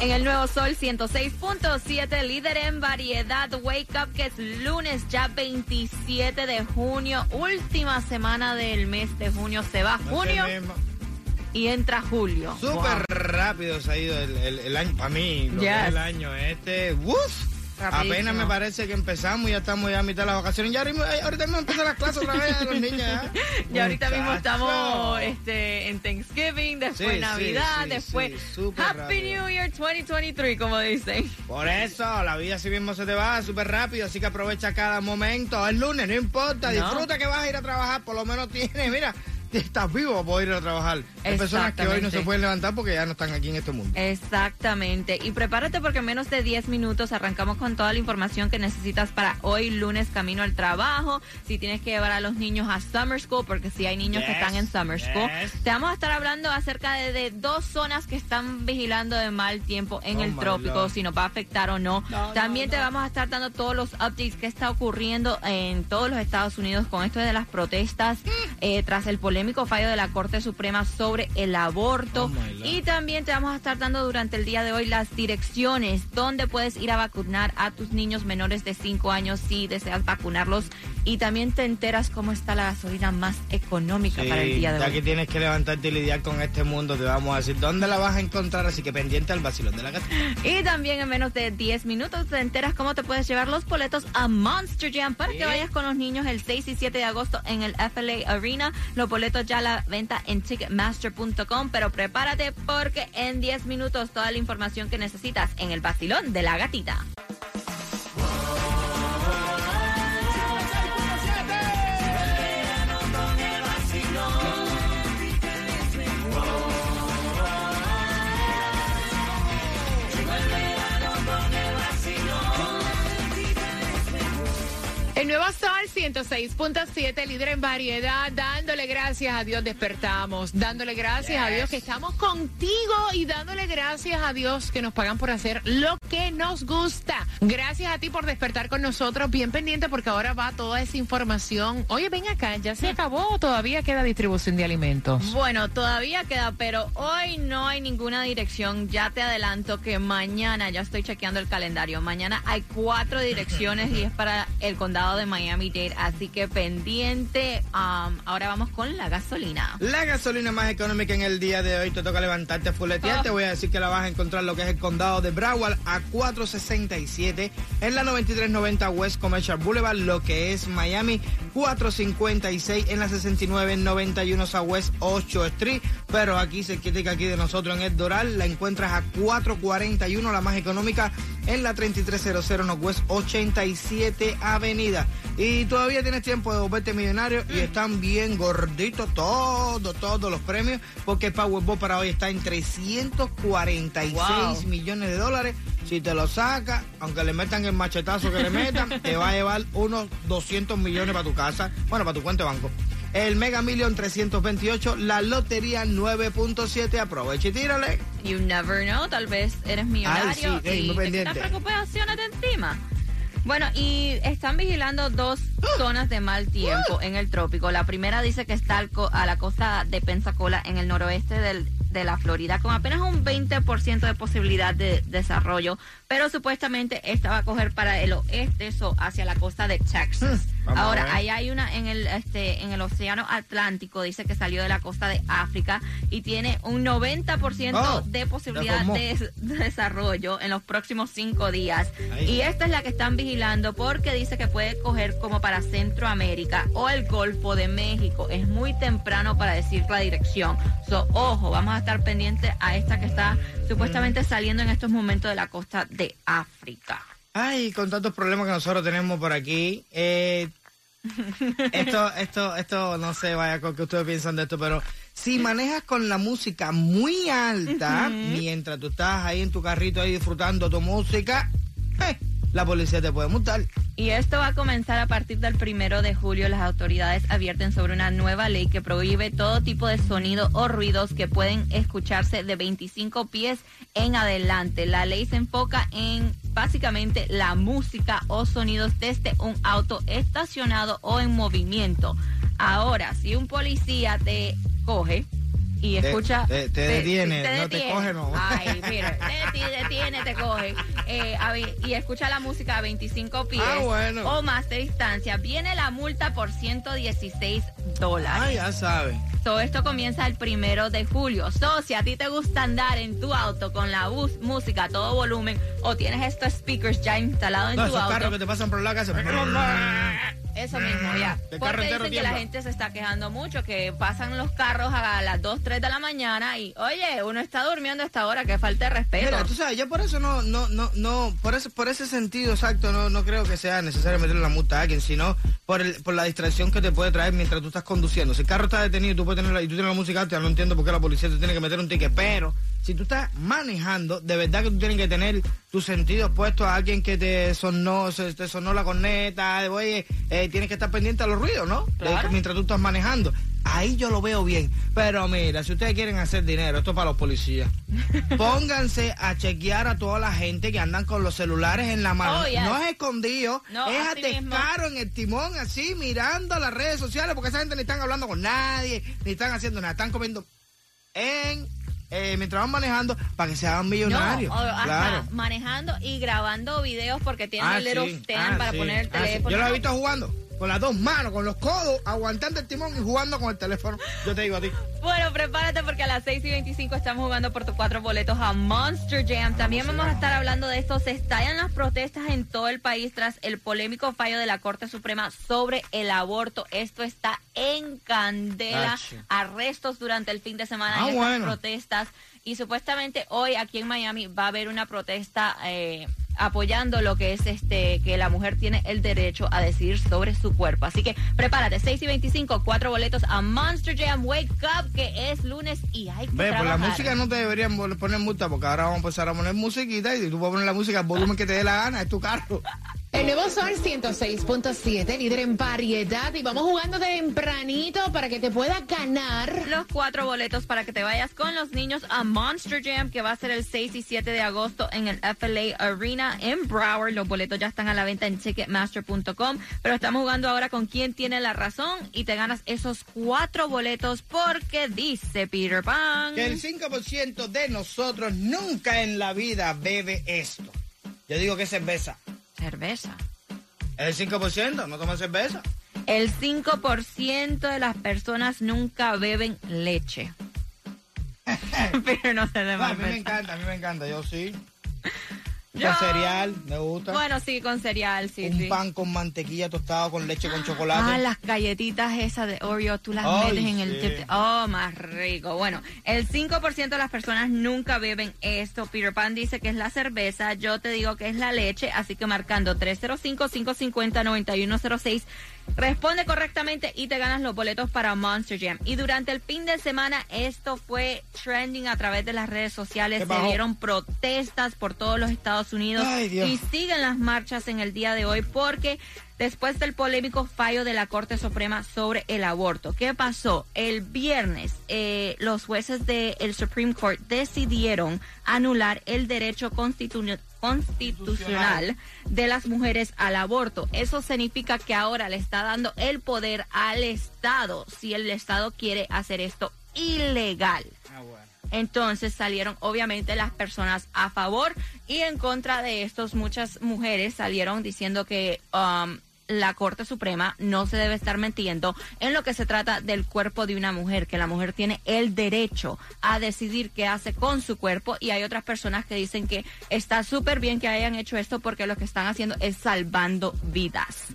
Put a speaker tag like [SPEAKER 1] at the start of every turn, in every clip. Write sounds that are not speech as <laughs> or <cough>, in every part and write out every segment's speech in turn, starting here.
[SPEAKER 1] En el Nuevo Sol 106.7, líder en variedad. Wake up, que es lunes ya 27 de junio. Última semana del mes de junio. Se va junio y entra julio.
[SPEAKER 2] Súper rápido se ha ido el, el- el año. Para mí, lo que es el año este. ¡Uf!
[SPEAKER 1] Rapidísimo.
[SPEAKER 2] Apenas me parece que empezamos y ya estamos ya a mitad de las vacaciones. Ya ahorita, ahorita mismo empiezan las clases otra vez de los <laughs> niños. ¿ya?
[SPEAKER 1] Y ahorita mismo estamos este, en Thanksgiving, después
[SPEAKER 2] Sí,
[SPEAKER 1] Navidad,
[SPEAKER 2] sí, sí,
[SPEAKER 1] después Happy
[SPEAKER 2] rápido.
[SPEAKER 1] New Year 2023, como dicen.
[SPEAKER 2] Por eso, la vida así mismo se te va súper rápido, así que aprovecha cada momento. Es lunes, no importa,
[SPEAKER 1] No.
[SPEAKER 2] disfruta que vas a ir a trabajar, por lo menos tienes, mira, estás vivo para ir a trabajar. Hay personas que hoy no se pueden levantar porque ya no están aquí en este mundo.
[SPEAKER 1] Exactamente. Y prepárate porque en menos de 10 minutos arrancamos con toda la información que necesitas para hoy lunes camino al trabajo. Si tienes que llevar a los niños a Summer School, porque si hay niños que
[SPEAKER 2] Yes,
[SPEAKER 1] están en Summer School.
[SPEAKER 2] yes.
[SPEAKER 1] Te vamos a estar hablando acerca de, de dos zonas que están vigilando de mal tiempo en
[SPEAKER 2] Oh,
[SPEAKER 1] el trópico,
[SPEAKER 2] Lord.
[SPEAKER 1] si nos va a afectar o no.
[SPEAKER 2] No,
[SPEAKER 1] También
[SPEAKER 2] no,
[SPEAKER 1] te
[SPEAKER 2] no.
[SPEAKER 1] vamos a estar dando todos los updates que está ocurriendo en todos los Estados Unidos con esto de las protestas eh, tras el polémico fallo de la Corte Suprema sobre el aborto.
[SPEAKER 2] Oh,
[SPEAKER 1] y también te vamos a estar dando durante el día de hoy las direcciones donde puedes ir a vacunar a tus niños menores de 5 años si deseas vacunarlos. Y también te enteras cómo está la gasolina más económica para el día de
[SPEAKER 2] ya
[SPEAKER 1] hoy.
[SPEAKER 2] que tienes que levantarte y lidiar con este mundo, te vamos a decir dónde la vas a encontrar, así que pendiente al vacilón de la gatita. <laughs>
[SPEAKER 1] Y también en menos de 10 minutos te enteras cómo te puedes llevar los boletos a Monster Jam para que vayas con los niños el 6 y 7 de agosto en el FLA Arena. Los boletos ya a la venta en ticketmaster.com, pero prepárate porque en 10 minutos toda la información que necesitas en el vacilón de la gatita.
[SPEAKER 3] El nuevo Sol 106.7, líder en variedad, dándole gracias a Dios despertamos, dándole gracias a Dios que estamos contigo y dándole gracias a Dios que nos pagan por hacer lo que nos gusta. Gracias a ti por despertar con nosotros, bien pendiente porque ahora va toda esa información. Oye, ven acá, ¿ya se acabó o todavía queda distribución de alimentos?
[SPEAKER 1] Bueno, todavía queda, pero hoy no hay ninguna dirección. Ya te adelanto que mañana, ya estoy chequeando el calendario, mañana hay cuatro direcciones y es para el condado de Miami-Dade, así que pendiente. Um, ahora vamos con la gasolina.
[SPEAKER 2] La gasolina más económica en el día de hoy te toca levantarte fuletear.
[SPEAKER 1] Oh.
[SPEAKER 2] Te voy a decir que la vas a encontrar lo que es el condado de Broward a 467 en la 9390 West Commercial Boulevard, lo que es Miami 456 en la 6991 Southwest 8 Street. Pero aquí se critica aquí de nosotros en el Doral, la encuentras a 441, la más económica en la 3300 Northwest 87 Avenida. Y todavía tienes tiempo de volverte millonario y están bien gorditos todos, todos los premios, porque el Powerball para hoy está en 346
[SPEAKER 1] Wow.
[SPEAKER 2] millones de dólares. Si te lo sacas, aunque le metan el machetazo que le metan, <laughs> te va a llevar unos 200 millones para tu casa, bueno, para tu cuenta de banco. El Mega Million 328, la Lotería 9.7, aprovecha y tírale.
[SPEAKER 1] You never know, tal vez eres millonario
[SPEAKER 2] Ay, sí, ey,
[SPEAKER 1] y
[SPEAKER 2] muy
[SPEAKER 1] te quitas preocupaciones de encima. Bueno, y están vigilando dos zonas de mal tiempo <gasps> en el trópico. La primera dice que está al co- a la costa de Pensacola, en el noroeste del- de la Florida, con apenas un 20% de posibilidad de desarrollo, pero supuestamente esta va a coger para el oeste, eso hacia la costa de Texas.
[SPEAKER 2] Vamos a
[SPEAKER 1] Ahora, ahí hay una en el este en el océano Atlántico, dice que salió de la costa de África y tiene un 90%
[SPEAKER 2] Oh,
[SPEAKER 1] de posibilidad de, de desarrollo en los próximos cinco días.
[SPEAKER 2] Ahí.
[SPEAKER 1] Y esta es la que están vigilando porque dice que puede coger como para Centroamérica o el Golfo de México. Es muy temprano para decir la dirección. So, ojo, vamos a estar pendientes a esta que está supuestamente saliendo en estos momentos de la costa de África.
[SPEAKER 2] Ay, con tantos problemas que nosotros tenemos por aquí. Eh, <laughs> esto, esto, esto, no sé, vaya, con que ustedes piensan de esto, pero Si manejas con la música muy alta, mientras tú estás ahí en tu carrito ahí disfrutando tu música, eh, la policía te puede multar.
[SPEAKER 1] Y esto va a comenzar a partir del primero de julio. Las autoridades advierten sobre una nueva ley que prohíbe todo tipo de sonido o ruidos que pueden escucharse de 25 pies en adelante. La ley se enfoca en básicamente la música o sonidos desde un auto estacionado o en movimiento. Ahora, si un policía te coge y escucha.
[SPEAKER 2] Te, detiene, no te coge, no.
[SPEAKER 1] Ay, <laughs> mira, te, detiene, te coge. Eh, y escucha la música a 25 pies
[SPEAKER 2] ah,
[SPEAKER 1] o más de distancia. Viene la multa por 116 dólares.
[SPEAKER 2] Ah, ya sabes.
[SPEAKER 1] Todo esto comienza el primero de julio. So, si a ti te gusta andar en tu auto con la música a todo volumen o tienes estos speakers ya instalados en tu auto.
[SPEAKER 2] carros que te pasan por la casa.
[SPEAKER 1] Eso mismo, ya. Porque dicen que la gente se está quejando mucho, que pasan los carros a las 2, 3 de la mañana y, oye, uno está durmiendo a esta hora, que falta de respeto.
[SPEAKER 2] Mira, tú sabes, yo por eso no, no, no, no, por ese, por ese sentido exacto, no, no creo que sea necesario meterle la multa a alguien, sino por, el, por la distracción que te puede traer mientras tú estás conduciendo. Si el carro está detenido tú puedes tener la, y tú tienes la música alta, no entiendo por qué la policía te tiene que meter un ticket, pero si tú estás manejando, de verdad que tú tienes que tener tus sentidos puestos a alguien que te sonó, te sonó la corneta, oye, eh, tienes que estar pendiente a los ruidos, ¿no? Mientras tú estás manejando. Ahí yo lo veo bien. Pero mira, si ustedes quieren hacer dinero, esto es para los policías. <laughs> Pónganse a chequear a toda la gente que andan con los celulares en la mano. Oh, no es escondido, es atescaro en el timón, así, mirando las redes sociales, porque esa gente ni están hablando con nadie, ni están haciendo nada, están comiendo en eh, mientras van manejando para que se hagan millonarios.
[SPEAKER 1] claro. manejando y grabando videos porque tienen ah, el little stand ah, para poner el ah, teléfono.
[SPEAKER 2] Yo lo he visto jugando con las dos manos, con los codos, aguantando el timón y jugando con el teléfono. Yo te digo a ti.
[SPEAKER 1] Bueno, prepárate porque a las 6 y 25 estamos jugando por tus cuatro boletos a Monster Jam. También vamos a estar hablando de esto. Se estallan las protestas en todo el país tras el polémico fallo de la Corte Suprema sobre el aborto. Esto está en candela. Arrestos durante el fin de semana ah, en estas protestas. Y supuestamente hoy aquí en Miami va a haber una protesta. Eh, apoyando lo que es este que la mujer tiene el derecho a decidir sobre su cuerpo. Así que prepárate, 6 y 25, cuatro boletos a Monster Jam Wake Up, que es lunes y hay que Ve, por
[SPEAKER 2] la música no te deberían poner multa, porque ahora vamos a empezar a poner musiquita y tú puedes poner la música al volumen que te dé la gana, es tu carro. <laughs>
[SPEAKER 3] El nuevo Sol 106.7, líder en variedad. Y vamos jugando tempranito para que te puedas ganar
[SPEAKER 1] los cuatro boletos para que te vayas con los niños a Monster Jam, que va a ser el 6 y 7 de agosto en el FLA Arena en Broward. Los boletos ya están a la venta en ticketmaster.com. Pero estamos jugando ahora con quién tiene la razón y te ganas esos cuatro boletos porque dice Peter Pan
[SPEAKER 2] que el 5% de nosotros nunca en la vida bebe esto. Yo digo que es cerveza.
[SPEAKER 1] Cerveza.
[SPEAKER 2] ¿El 5% no toma cerveza?
[SPEAKER 1] El 5% de las personas nunca beben leche. <laughs> <laughs> Pero no se debe.
[SPEAKER 2] a mí me encanta, a mí me encanta, yo sí. Con cereal, me gusta.
[SPEAKER 1] Bueno, sí, con cereal, sí.
[SPEAKER 2] Un pan con mantequilla tostado con leche con chocolate.
[SPEAKER 1] Ah, las galletitas esas de Oreo, tú las metes en el. Oh, más rico. Bueno, el 5% de las personas nunca beben esto. Peter Pan dice que es la cerveza. Yo te digo que es la leche. Así que marcando 305-550-9106 Responde correctamente y te ganas los boletos para Monster Jam. Y durante el fin de semana esto fue trending a través de las redes sociales. Se dieron protestas por todos los Estados Unidos y siguen las marchas en el día de hoy porque después del polémico fallo de la Corte Suprema sobre el aborto. ¿Qué pasó? El viernes eh, los jueces del Supreme Court decidieron anular el derecho constitucional constitucional de las mujeres al aborto. Eso significa que ahora le está dando el poder al Estado si el Estado quiere hacer esto ilegal. Ah, Entonces salieron obviamente las personas a favor y en contra de estos. Muchas mujeres salieron diciendo que um, la Corte Suprema no se debe estar metiendo en lo que se trata del cuerpo de una mujer, que la mujer tiene el derecho a decidir qué hace con su cuerpo y hay otras personas que dicen que está súper bien que hayan hecho esto porque lo que están haciendo es salvando vidas.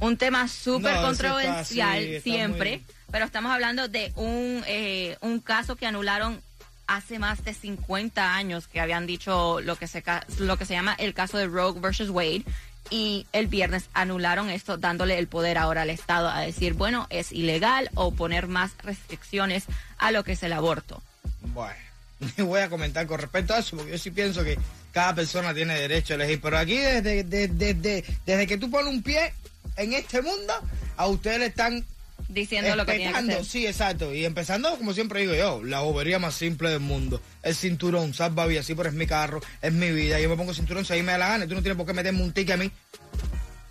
[SPEAKER 1] Un tema súper controversial siempre, pero estamos hablando de un, eh, un caso que anularon hace más de 50 años que habían dicho lo que se lo que se llama el caso de Rogue versus Wade y el viernes anularon esto, dándole el poder ahora al Estado a decir, bueno, es ilegal o poner más restricciones a lo que es el aborto.
[SPEAKER 2] Bueno, <laughs> voy a comentar con respecto a eso, porque yo sí pienso que cada persona tiene derecho a elegir. Pero aquí, desde, desde, desde, que tú pones un pie en este mundo, a ustedes le están
[SPEAKER 1] diciendo lo que tiene que hacer.
[SPEAKER 2] Sí, exacto. Y empezando, como siempre digo yo, la bobería más simple del mundo. El cinturón, salva vida, sí, pero es mi carro, es mi vida. Yo me pongo cinturón si ahí me da la gana. Tú no tienes por qué meterme un ticket a mí.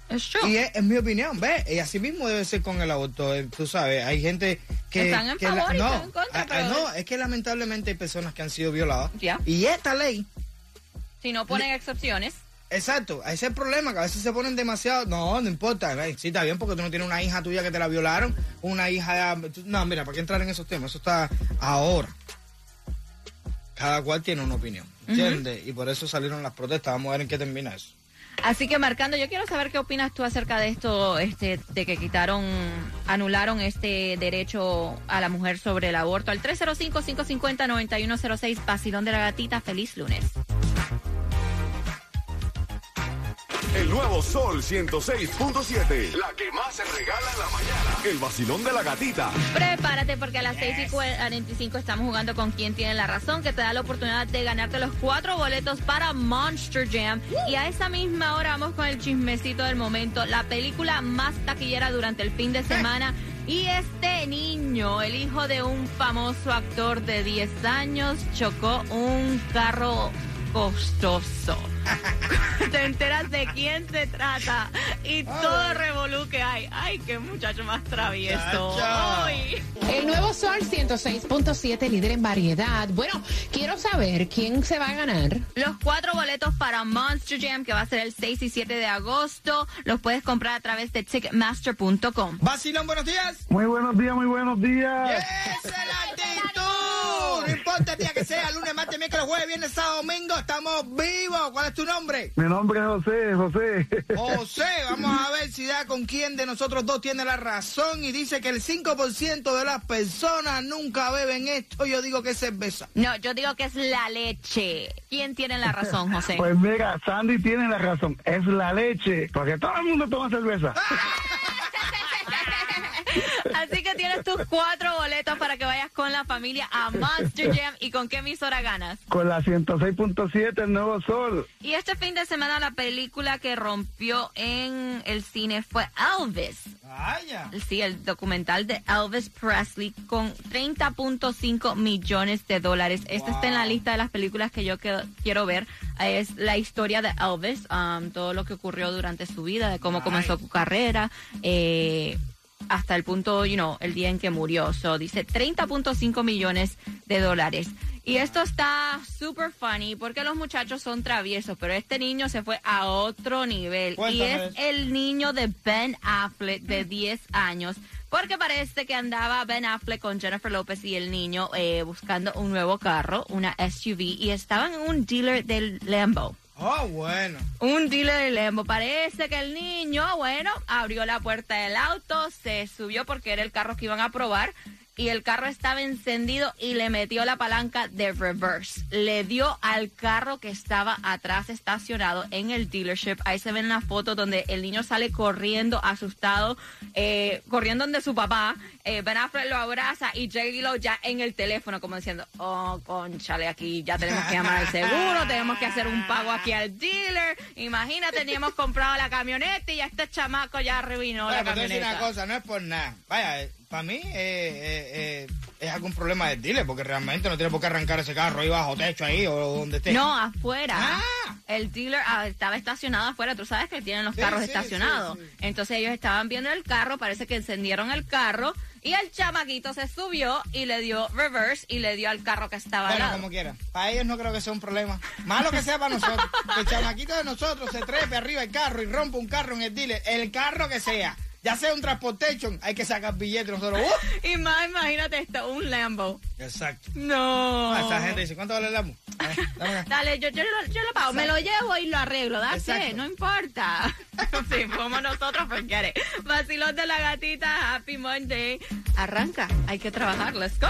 [SPEAKER 1] Es
[SPEAKER 2] Y es, mi opinión, ¿ves? Y así mismo debe ser con el aborto. Eh, tú sabes, hay gente que...
[SPEAKER 1] Están en favor no, en contra,
[SPEAKER 2] pero... no, es que lamentablemente hay personas que han sido violadas.
[SPEAKER 1] Ya.
[SPEAKER 2] Y esta ley...
[SPEAKER 1] Si no ponen excepciones
[SPEAKER 2] Exacto, ese es el problema, que a veces se ponen demasiado. No, no importa, sí está bien porque tú no tienes una hija tuya que te la violaron, una hija. No, mira, ¿para qué entrar en esos temas? Eso está ahora. Cada cual tiene una opinión, ¿entiendes? Y por eso salieron las protestas. Vamos a ver en qué termina eso.
[SPEAKER 1] Así que marcando, yo quiero saber qué opinas tú acerca de esto, este, de que quitaron, anularon este derecho a la mujer sobre el aborto. Al 305-550-9106, Basilón de la Gatita, feliz lunes.
[SPEAKER 4] El nuevo Sol 106.7. La que más se regala en la mañana. El vacilón de la gatita.
[SPEAKER 1] Prepárate porque a las 6 y 45 estamos jugando con quien tiene la razón, que te da la oportunidad de ganarte los cuatro boletos para Monster Jam. Y a esa misma hora vamos con el chismecito del momento. La película más taquillera durante el fin de semana. Y este niño, el hijo de un famoso actor de 10 años, chocó un carro costoso. <laughs> Te enteras de quién se trata y todo revolú que hay. Ay, qué muchacho más travieso.
[SPEAKER 3] El nuevo Sol 106.7, líder en variedad. Bueno, quiero saber quién se va a ganar.
[SPEAKER 1] Los cuatro boletos para Monster Jam, que va a ser el 6 y 7 de agosto, los puedes comprar a través de ticketmaster.com.
[SPEAKER 2] Basilón, buenos días.
[SPEAKER 5] Muy buenos días, muy buenos días.
[SPEAKER 2] No importa el día que sea, lunes, martes, miércoles, jueves, viernes, sábado, domingo, estamos vivos. ¿Cuál es tu nombre?
[SPEAKER 5] Mi nombre es José, José.
[SPEAKER 2] José, vamos a ver si da con quién de nosotros dos tiene la razón y dice que el 5% de las personas nunca beben esto. Yo digo que es cerveza.
[SPEAKER 1] No, yo digo que es la leche. ¿Quién tiene la razón, José?
[SPEAKER 5] Pues mira, Sandy tiene la razón. Es la leche, porque todo el mundo toma cerveza.
[SPEAKER 1] Así que tienes tus cuatro boletos para que vayas con la familia a Monster Jam. ¿Y con qué emisora ganas?
[SPEAKER 5] Con la 106.7, el Nuevo Sol.
[SPEAKER 1] Y este fin de semana la película que rompió en el cine fue Elvis.
[SPEAKER 2] Vaya.
[SPEAKER 1] Sí, el documental de Elvis Presley con 30.5 millones de dólares. Esta está en la lista de las películas que yo quiero ver. Es la historia de Elvis, um, todo lo que ocurrió durante su vida, de cómo comenzó su carrera. Eh, hasta el punto, you know, el día en que murió. So, dice 30.5 millones de dólares. Y esto está super funny porque los muchachos son traviesos, pero este niño se fue a otro nivel. Y es el niño de Ben Affleck de 10 años. Porque parece que andaba Ben Affleck con Jennifer Lopez y el niño eh, buscando un nuevo carro, una SUV, y estaban en un dealer del Lambo.
[SPEAKER 2] Oh, bueno.
[SPEAKER 1] Un dealer de Lembo. Parece que el niño, bueno, abrió la puerta del auto, se subió porque era el carro que iban a probar y el carro estaba encendido y le metió la palanca de reverse. Le dio al carro que estaba atrás estacionado en el dealership. Ahí se ven las fotos donde el niño sale corriendo, asustado, eh, corriendo donde su papá. Eh, ben Affleck lo abraza y J. Lo ya en el teléfono como diciendo, oh, conchale, aquí ya tenemos que llamar al seguro, tenemos que hacer un pago aquí al dealer. Imagínate, teníamos comprado la camioneta y ya este chamaco ya arruinó la camioneta.
[SPEAKER 2] una cosa, no es por nada. Vaya, para mí eh, eh, eh, es algún problema del dealer, porque realmente no tiene por qué arrancar ese carro ahí bajo techo ahí o donde esté.
[SPEAKER 1] No, afuera. Ah. El dealer ah, estaba estacionado afuera, tú sabes que tienen los carros estacionados. Entonces ellos estaban viendo el carro, parece que encendieron el carro y el chamaquito se subió y le dio reverse y le dio al carro que estaba
[SPEAKER 2] bueno,
[SPEAKER 1] al
[SPEAKER 2] como quiera. Para ellos no creo que sea un problema. Malo que sea para nosotros. que el chamaquito de nosotros se trepe arriba el carro y rompa un carro en el dealer. El carro que sea ya sea un transportation, hay que sacar billetes nosotros. <laughs> ¡uh!
[SPEAKER 1] Y más, imagínate esto, un Lambo.
[SPEAKER 2] Exacto.
[SPEAKER 1] No.
[SPEAKER 2] Ah, esta gente dice, ¿cuánto vale el Lambo? <laughs>
[SPEAKER 1] Dale, yo, yo, yo, lo pago, me lo llevo y lo arreglo, dale, no importa. <laughs> sí, como nosotros, porque Vacilón de la gatita, Happy Monday. Arranca, hay que trabajar, let's go.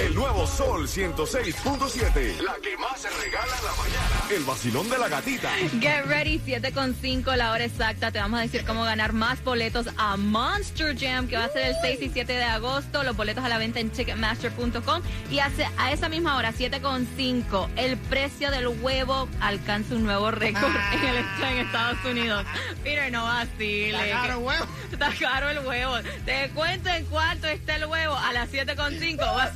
[SPEAKER 4] El nuevo Sol 106.7, la que más se regala en la mañana. El vacilón de la gatita.
[SPEAKER 1] Get ready, 7 con 5 la hora exacta. Te vamos a decir cómo ganar más boletos a Monster Jam, que va a ser el 6 y 7 de agosto. Los boletos a la venta en Ticketmaster.com. Y hace, a esa misma hora, 7 con 5, el precio del huevo alcanza un nuevo récord en, el, en Estados Unidos. Peter, no vacile.
[SPEAKER 2] Está caro, huevo. <laughs>
[SPEAKER 1] Está caro el huevo. Te cuento en cuánto está el huevo a las 7 con 5,